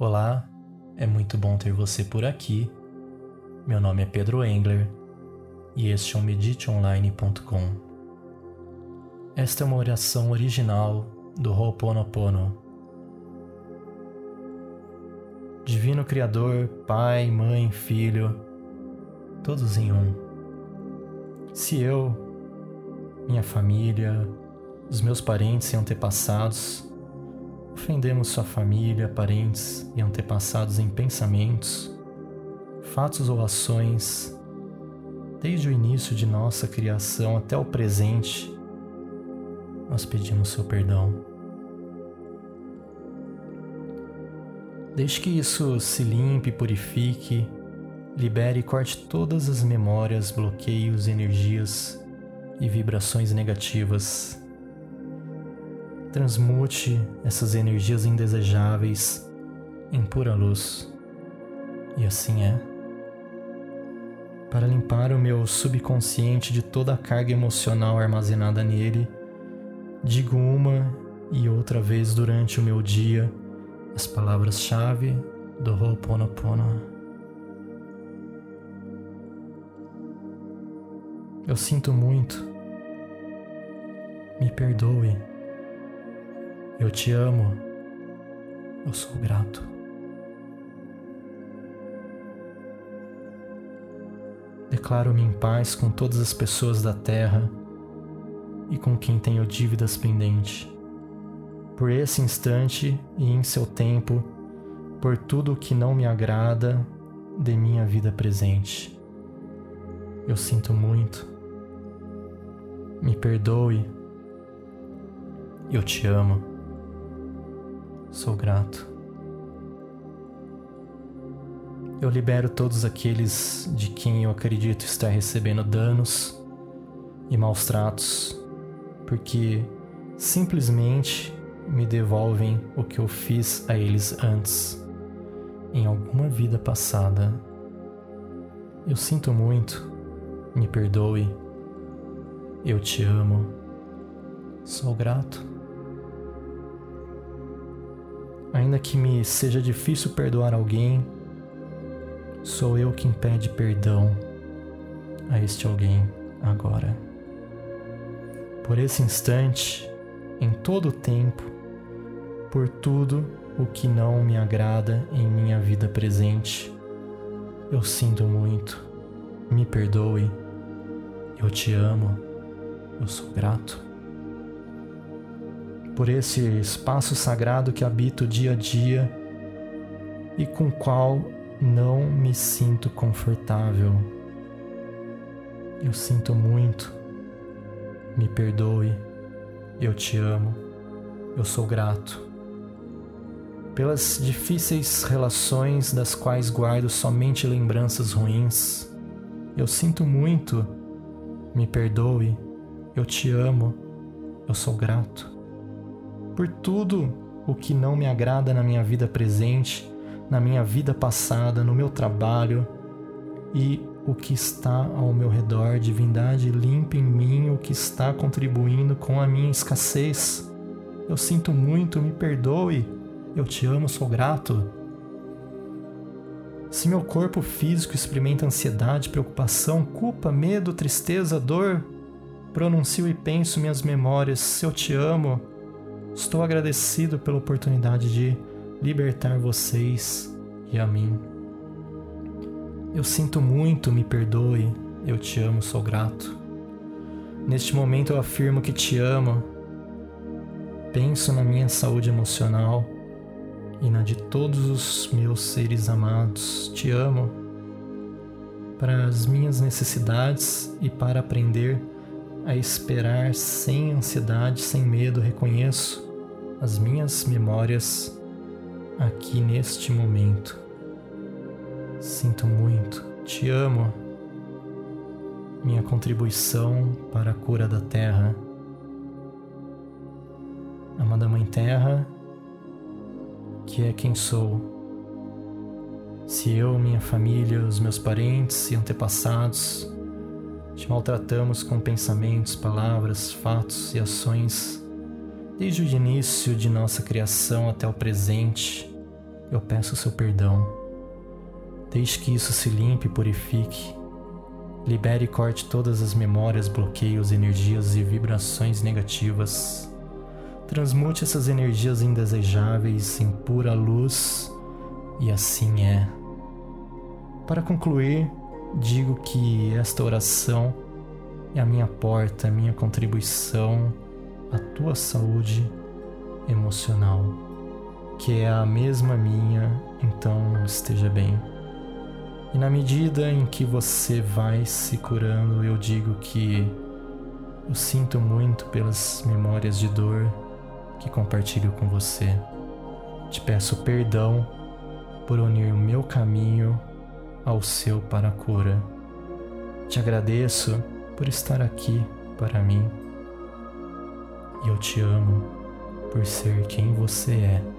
Olá, é muito bom ter você por aqui. Meu nome é Pedro Engler e este é o mediteonline.com. Esta é uma oração original do Ho'oponopono. Divino Criador, Pai, Mãe, Filho, todos em um. Se eu, minha família, os meus parentes e antepassados ofendemos sua família, parentes e antepassados em pensamentos, fatos ou ações, desde o início de nossa criação até o presente, nós pedimos seu perdão. Deixe que isso se limpe, purifique, libere e corte todas as memórias, bloqueios, energias e vibrações negativas transmute essas energias indesejáveis em pura luz. E assim é. Para limpar o meu subconsciente de toda a carga emocional armazenada nele, digo uma e outra vez durante o meu dia as palavras-chave do Ho'oponopono. Eu sinto muito. Me perdoe. Eu te amo. Eu sou grato. Declaro-me em paz com todas as pessoas da terra e com quem tenho dívidas pendentes. Por esse instante e em seu tempo, por tudo o que não me agrada de minha vida presente. Eu sinto muito. Me perdoe. Eu te amo. Sou grato. Eu libero todos aqueles de quem eu acredito estar recebendo danos e maus tratos, porque simplesmente me devolvem o que eu fiz a eles antes, em alguma vida passada. Eu sinto muito, me perdoe, eu te amo, sou grato. Ainda que me seja difícil perdoar alguém, sou eu quem pede perdão a este alguém agora. Por esse instante, em todo o tempo, por tudo o que não me agrada em minha vida presente, eu sinto muito, me perdoe, eu te amo, eu sou grato por esse espaço sagrado que habito dia a dia e com o qual não me sinto confortável. Eu sinto muito. Me perdoe. Eu te amo. Eu sou grato. Pelas difíceis relações das quais guardo somente lembranças ruins. Eu sinto muito. Me perdoe. Eu te amo. Eu sou grato por tudo o que não me agrada na minha vida presente, na minha vida passada, no meu trabalho e o que está ao meu redor. Divindade, limpa em mim o que está contribuindo com a minha escassez. Eu sinto muito, me perdoe. Eu te amo, sou grato. Se meu corpo físico experimenta ansiedade, preocupação, culpa, medo, tristeza, dor, pronuncio e penso minhas memórias. Se eu te amo, Estou agradecido pela oportunidade de libertar vocês e a mim. Eu sinto muito, me perdoe, eu te amo, sou grato. Neste momento eu afirmo que te amo. Penso na minha saúde emocional e na de todos os meus seres amados. Te amo para as minhas necessidades e para aprender a esperar sem ansiedade, sem medo. Reconheço as minhas memórias aqui neste momento. Sinto muito, te amo. Minha contribuição para a cura da Terra. Amada Mãe Terra, que é quem sou. Se eu, minha família, os meus parentes e antepassados te maltratamos com pensamentos, palavras, fatos e ações desde o início de nossa criação até o presente, eu peço seu perdão. Deixe que isso se limpe e purifique. Libere e corte todas as memórias, bloqueios, energias e vibrações negativas. Transmute essas energias indesejáveis em pura luz, e assim é. Para concluir, digo que esta oração é a minha porta, a minha contribuição à tua saúde emocional, que é a mesma minha, então esteja bem. E na medida em que você vai se curando, eu digo que eu sinto muito pelas memórias de dor que compartilho com você. Te peço perdão por unir o meu caminho ao seu para a cura. Te agradeço por estar aqui para mim. E eu te amo por ser quem você é.